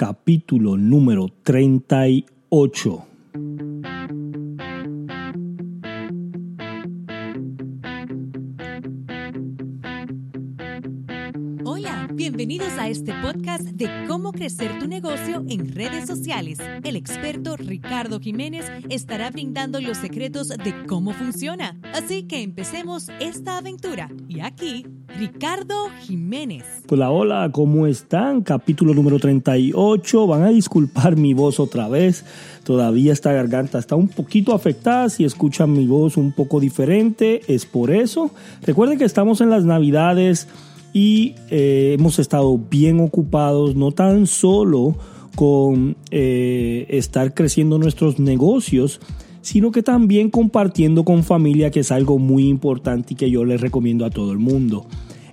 capítulo número 38. Bienvenidos a este podcast de cómo crecer tu negocio en redes sociales. El experto Ricardo Jiménez estará brindando los secretos de cómo funciona. Así que empecemos esta aventura. Y aquí, Ricardo Jiménez. Hola, hola, ¿cómo están? Capítulo número 38. Van a disculpar mi voz otra vez. Todavía esta garganta está un poquito afectada. Si escuchan mi voz un poco diferente, es por eso. Recuerden que estamos en las navidades y eh, hemos estado bien ocupados, no tan solo con eh, estar creciendo nuestros negocios, sino que también compartiendo con familia, que es algo muy importante y que yo les recomiendo a todo el mundo.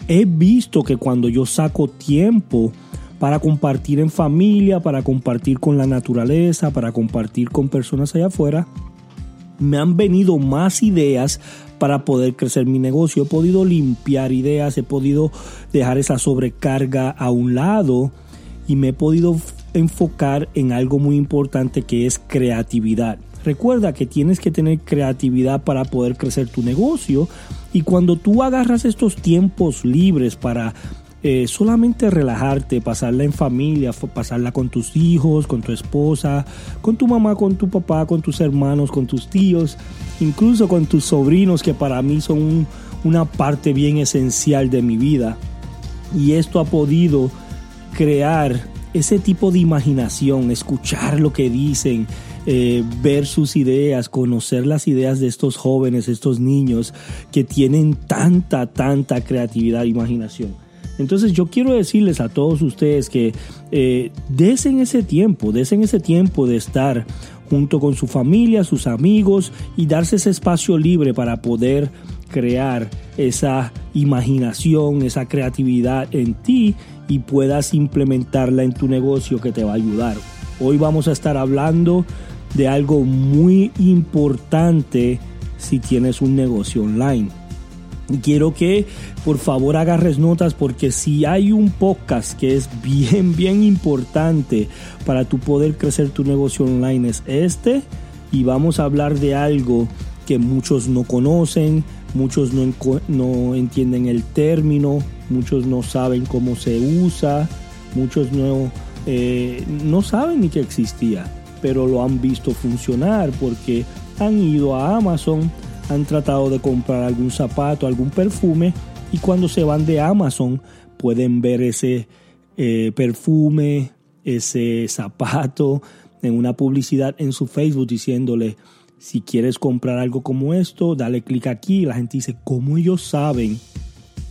He visto que cuando yo saco tiempo para compartir en familia, para compartir con la naturaleza, para compartir con personas allá afuera, me han venido más ideas para poder crecer mi negocio. He podido limpiar ideas, he podido dejar esa sobrecarga a un lado y me he podido enfocar en algo muy importante que es creatividad. Recuerda que tienes que tener creatividad para poder crecer tu negocio y cuando tú agarras estos tiempos libres para eh, solamente relajarte, pasarla en familia, pasarla con tus hijos, con tu esposa, con tu mamá, con tu papá, con tus hermanos, con tus tíos, incluso con tus sobrinos que para mí son una parte bien esencial de mi vida. Y esto ha podido crear ese tipo de imaginación, escuchar lo que dicen, eh, ver sus ideas, conocer las ideas de estos jóvenes, estos niños que tienen tanta, tanta creatividad e imaginación. Entonces yo quiero decirles a todos ustedes que eh, desen ese tiempo, desen ese tiempo de estar junto con su familia, sus amigos y darse ese espacio libre para poder crear esa imaginación, esa creatividad en ti y puedas implementarla en tu negocio que te va a ayudar. Hoy vamos a estar hablando de algo muy importante si tienes un negocio online. Quiero que por favor agarres notas porque si hay un podcast que es bien, bien importante para tu poder crecer tu negocio online es este y vamos a hablar de algo que muchos no conocen, muchos no, no entienden el término, muchos no saben cómo se usa, muchos no, eh, no saben ni que existía, pero lo han visto funcionar porque han ido a Amazon, han tratado de comprar algún zapato, algún perfume y cuando se van de Amazon pueden ver ese eh, perfume, ese zapato en una publicidad en su Facebook diciéndole si quieres comprar algo como esto, dale clic aquí. La gente dice, ¿cómo ellos saben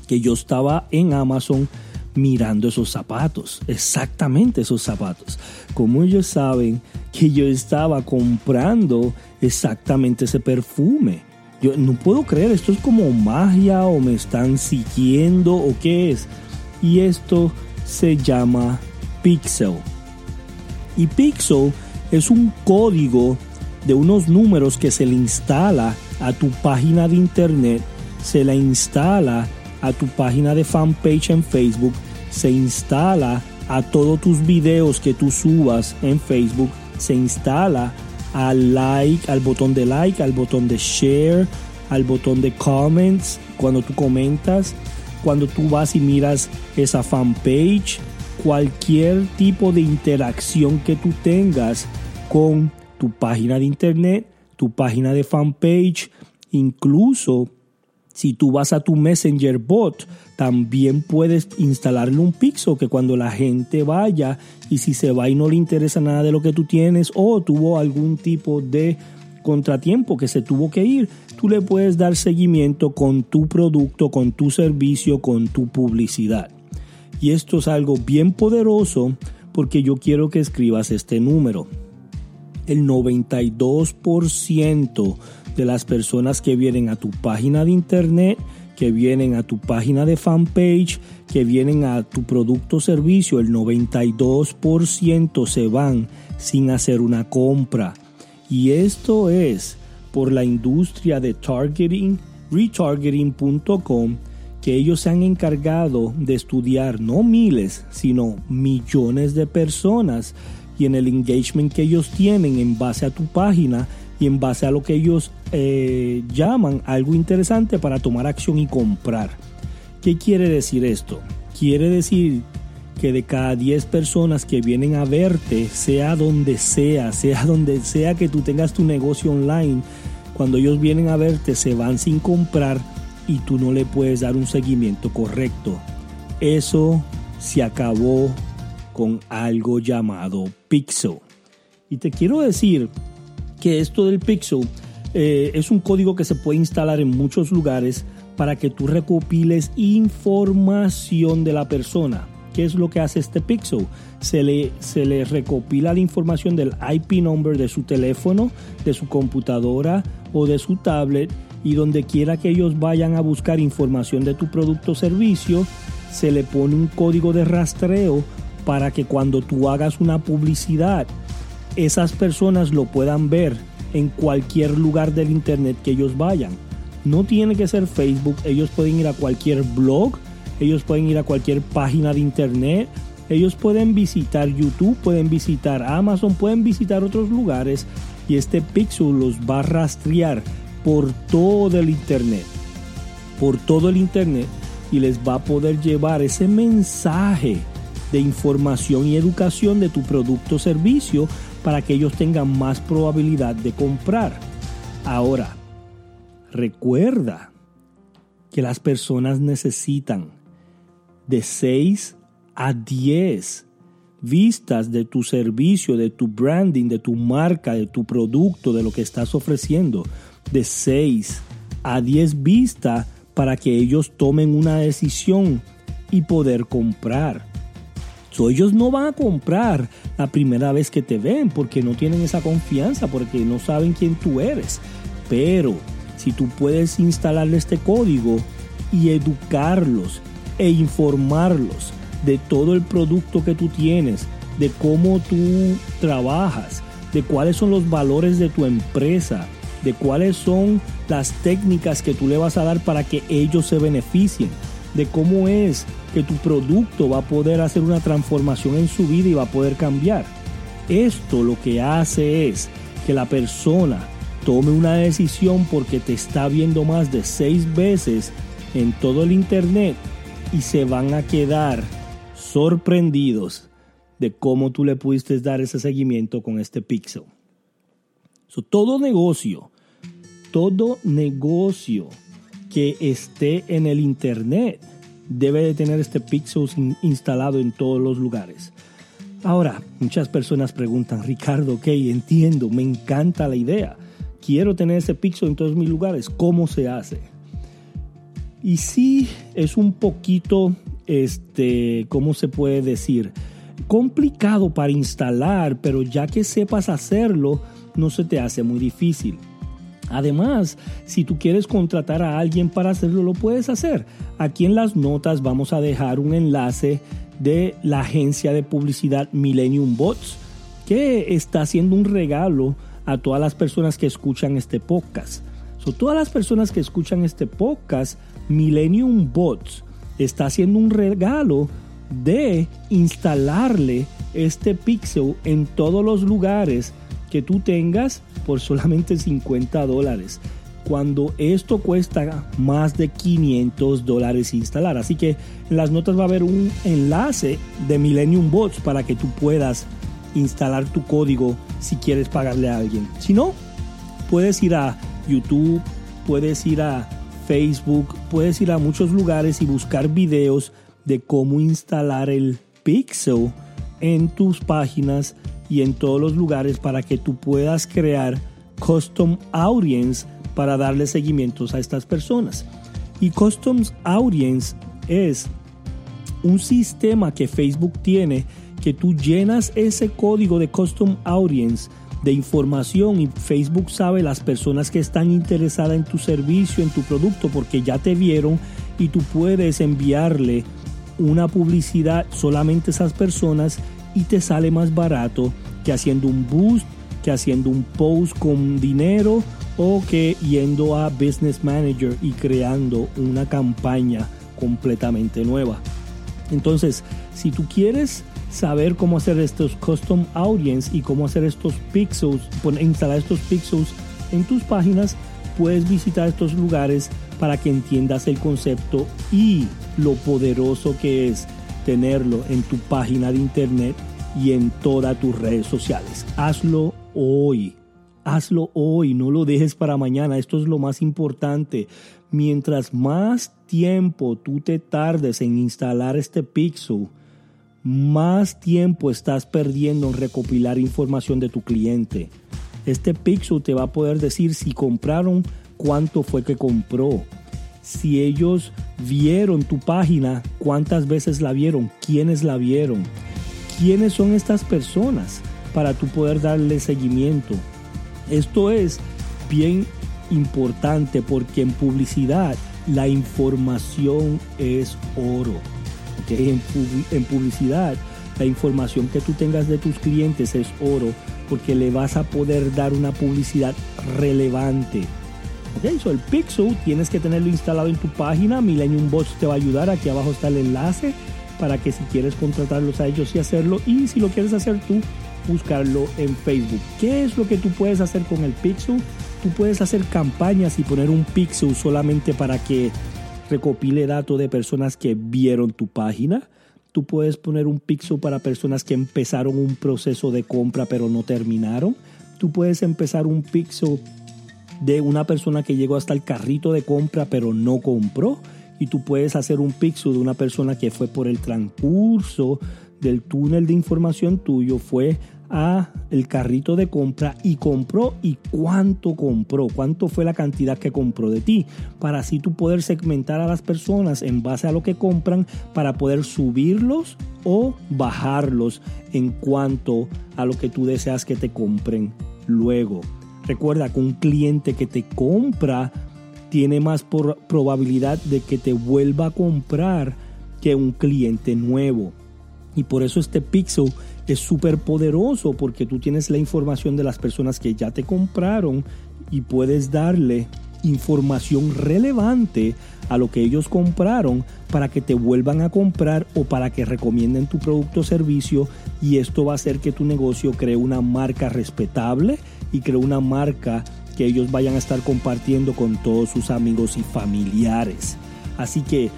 que yo estaba en Amazon mirando esos zapatos? Exactamente esos zapatos. ¿Cómo ellos saben que yo estaba comprando exactamente ese perfume? Yo no puedo creer, esto es como magia o me están siguiendo o qué es. Y esto se llama Pixel. Y Pixel es un código de unos números que se le instala a tu página de internet, se le instala a tu página de fanpage en Facebook, se instala a todos tus videos que tú subas en Facebook, se instala al like, al botón de like, al botón de share, al botón de comments cuando tú comentas, cuando tú vas y miras esa fanpage, cualquier tipo de interacción que tú tengas con tu página de internet, tu página de fanpage, incluso si tú vas a tu Messenger bot, también puedes instalarle un pixel que cuando la gente vaya y si se va y no le interesa nada de lo que tú tienes o tuvo algún tipo de contratiempo que se tuvo que ir, tú le puedes dar seguimiento con tu producto, con tu servicio, con tu publicidad. Y esto es algo bien poderoso porque yo quiero que escribas este número. El 92% de las personas que vienen a tu página de internet, que vienen a tu página de fanpage, que vienen a tu producto o servicio, el 92% se van sin hacer una compra. Y esto es por la industria de targeting, retargeting.com, que ellos se han encargado de estudiar no miles, sino millones de personas y en el engagement que ellos tienen en base a tu página y en base a lo que ellos eh, llaman algo interesante para tomar acción y comprar. ¿Qué quiere decir esto? Quiere decir que de cada 10 personas que vienen a verte, sea donde sea, sea donde sea que tú tengas tu negocio online, cuando ellos vienen a verte se van sin comprar y tú no le puedes dar un seguimiento correcto. Eso se acabó con algo llamado Pixel. Y te quiero decir que esto del Pixel eh, es un código que se puede instalar en muchos lugares para que tú recopiles información de la persona. ¿Qué es lo que hace este Pixel? Se le, se le recopila la información del IP number de su teléfono, de su computadora o de su tablet y donde quiera que ellos vayan a buscar información de tu producto o servicio, se le pone un código de rastreo para que cuando tú hagas una publicidad, esas personas lo puedan ver en cualquier lugar del internet que ellos vayan. No tiene que ser Facebook, ellos pueden ir a cualquier blog, ellos pueden ir a cualquier página de internet, ellos pueden visitar YouTube, pueden visitar Amazon, pueden visitar otros lugares y este Pixel los va a rastrear por todo el internet, por todo el internet y les va a poder llevar ese mensaje de información y educación de tu producto o servicio para que ellos tengan más probabilidad de comprar. Ahora, recuerda que las personas necesitan de 6 a 10 vistas de tu servicio, de tu branding, de tu marca, de tu producto, de lo que estás ofreciendo. De 6 a 10 vistas para que ellos tomen una decisión y poder comprar ellos no van a comprar la primera vez que te ven porque no tienen esa confianza, porque no saben quién tú eres. Pero si tú puedes instalarle este código y educarlos e informarlos de todo el producto que tú tienes, de cómo tú trabajas, de cuáles son los valores de tu empresa, de cuáles son las técnicas que tú le vas a dar para que ellos se beneficien, de cómo es que tu producto va a poder hacer una transformación en su vida y va a poder cambiar. Esto lo que hace es que la persona tome una decisión porque te está viendo más de seis veces en todo el internet y se van a quedar sorprendidos de cómo tú le pudiste dar ese seguimiento con este pixel. todo negocio, todo negocio que esté en el internet debe de tener este Pixel instalado en todos los lugares. Ahora, muchas personas preguntan, Ricardo, ok, entiendo, me encanta la idea. Quiero tener ese Pixel en todos mis lugares. ¿Cómo se hace? Y sí, es un poquito, este, ¿cómo se puede decir? Complicado para instalar, pero ya que sepas hacerlo, no se te hace muy difícil. Además, si tú quieres contratar a alguien para hacerlo, lo puedes hacer. Aquí en las notas vamos a dejar un enlace de la agencia de publicidad Millennium Bots, que está haciendo un regalo a todas las personas que escuchan este podcast. So, todas las personas que escuchan este podcast, Millennium Bots está haciendo un regalo de instalarle este pixel en todos los lugares que tú tengas por solamente 50 dólares cuando esto cuesta más de 500 dólares instalar. Así que en las notas va a haber un enlace de Millennium Bots para que tú puedas instalar tu código si quieres pagarle a alguien. Si no, puedes ir a YouTube, puedes ir a Facebook, puedes ir a muchos lugares y buscar videos de cómo instalar el Pixel en tus páginas y en todos los lugares para que tú puedas crear custom audience para darle seguimientos a estas personas. Y custom audience es un sistema que Facebook tiene que tú llenas ese código de custom audience de información y Facebook sabe las personas que están interesadas en tu servicio, en tu producto, porque ya te vieron y tú puedes enviarle una publicidad solamente a esas personas y te sale más barato que haciendo un boost, que haciendo un post con dinero o que yendo a Business Manager y creando una campaña completamente nueva. Entonces, si tú quieres saber cómo hacer estos custom audience y cómo hacer estos pixels, instalar estos pixels en tus páginas, puedes visitar estos lugares para que entiendas el concepto y lo poderoso que es tenerlo en tu página de internet y en todas tus redes sociales. Hazlo hoy. Hazlo hoy, no lo dejes para mañana. Esto es lo más importante. Mientras más tiempo tú te tardes en instalar este pixel, más tiempo estás perdiendo en recopilar información de tu cliente. Este pixel te va a poder decir si compraron, cuánto fue que compró. Si ellos vieron tu página, cuántas veces la vieron, quiénes la vieron, quiénes son estas personas para tú poder darle seguimiento. Esto es bien importante porque en publicidad la información es oro. En, en, publicidad la información que tú tengas de tus clientes es oro porque le vas a poder dar una publicidad relevante. El Pixel tienes que tenerlo instalado en tu página. Millennium Bots te va a ayudar. Aquí abajo está el enlace para que si quieres contratarlos a ellos y hacerlo. Y si lo quieres hacer tú, buscarlo en Facebook. ¿Qué es lo que tú puedes hacer con el Pixel? Tú puedes hacer campañas y poner un Pixel solamente para que recopile datos de personas que vieron tu página. Tú puedes poner un Pixel para personas que empezaron un proceso de compra pero no terminaron. Tú puedes empezar un Pixel de una persona que llegó hasta el carrito de compra pero no compró. Y tú puedes hacer un pixel de una persona que fue por el transcurso del túnel de información tuyo, fue a el carrito de compra y compró y cuánto compró, cuánto fue la cantidad que compró de ti, para así tú poder segmentar a las personas en base a lo que compran para poder subirlos o bajarlos en cuanto a lo que tú deseas que te compren luego. Recuerda que un cliente que te compra tiene más probabilidad de que te vuelva a comprar que un cliente nuevo. Y por eso este pixel es súper poderoso porque tú tienes la información de las personas que ya te compraron y puedes darle información relevante a lo que ellos compraron para que te vuelvan a comprar o para que recomienden tu producto o servicio y esto va a hacer que tu negocio cree una marca respetable y cree una marca que ellos vayan a estar compartiendo con todos sus amigos y familiares. Así que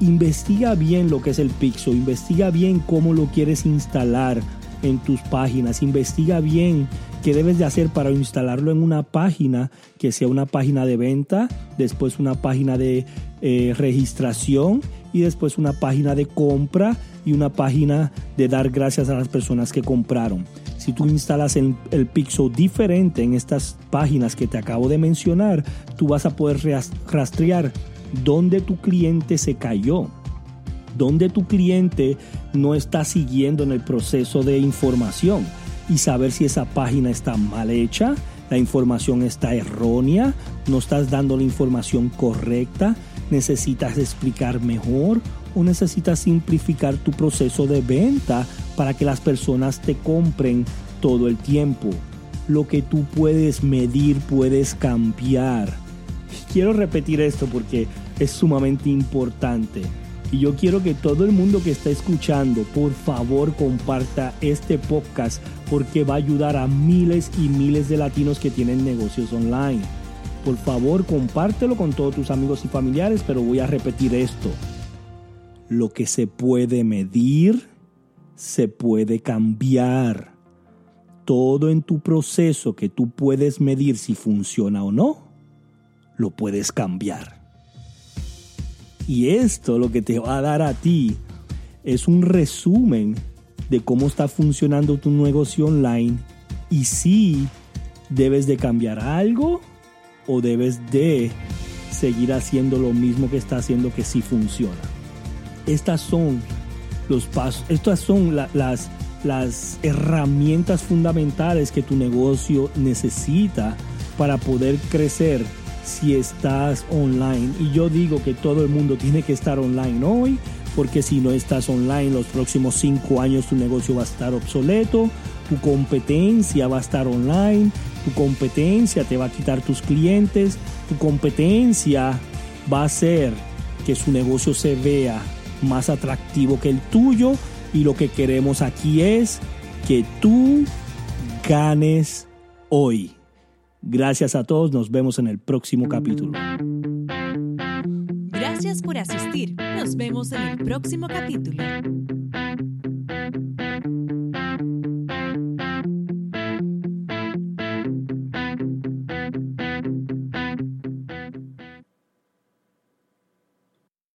investiga bien lo que es el Pixel, investiga bien cómo lo quieres instalar en tus páginas, investiga bien qué debes de hacer para instalarlo en una página que sea una página de venta, después una página de eh, registración y después una página de compra y una página de dar gracias a las personas que compraron. Si tú instalas el, el Pixel diferente en estas páginas que te acabo de mencionar, tú vas a poder rastrear dónde tu cliente se cayó, dónde tu cliente no está siguiendo en el proceso de información y saber si esa página está mal hecha, la información está errónea, no estás dando la información correcta, necesitas explicar mejor o necesitas simplificar tu proceso de venta para que las personas te compren todo el tiempo. Lo que tú puedes medir puedes cambiar quiero repetir esto porque es sumamente importante. Y yo quiero que todo el mundo que está escuchando, por favor, comparta este podcast porque va a ayudar a miles y miles de latinos que tienen negocios online. Por favor, compártelo con todos tus amigos y familiares, pero voy a repetir esto. Lo que se puede medir, se puede cambiar. Todo en tu proceso que tú puedes medir si funciona o no, lo puedes cambiar. Y esto lo que te va a dar a ti es un resumen de cómo está funcionando tu negocio online y si debes de cambiar algo o debes de seguir haciendo lo mismo que está haciendo que sí funciona. Estas son los pasos, estas son las, las herramientas fundamentales que tu negocio necesita para poder crecer si estás online. Y yo digo que todo el mundo tiene que estar online hoy, porque si no estás online los próximos cinco años tu negocio va a estar obsoleto, tu competencia va a estar online, tu competencia te va a quitar tus clientes, tu competencia va a hacer que su negocio se vea más atractivo que el tuyo y lo que queremos aquí es que tú ganes hoy. Gracias a todos, nos vemos en el próximo capítulo. Gracias por asistir, nos vemos en el próximo capítulo.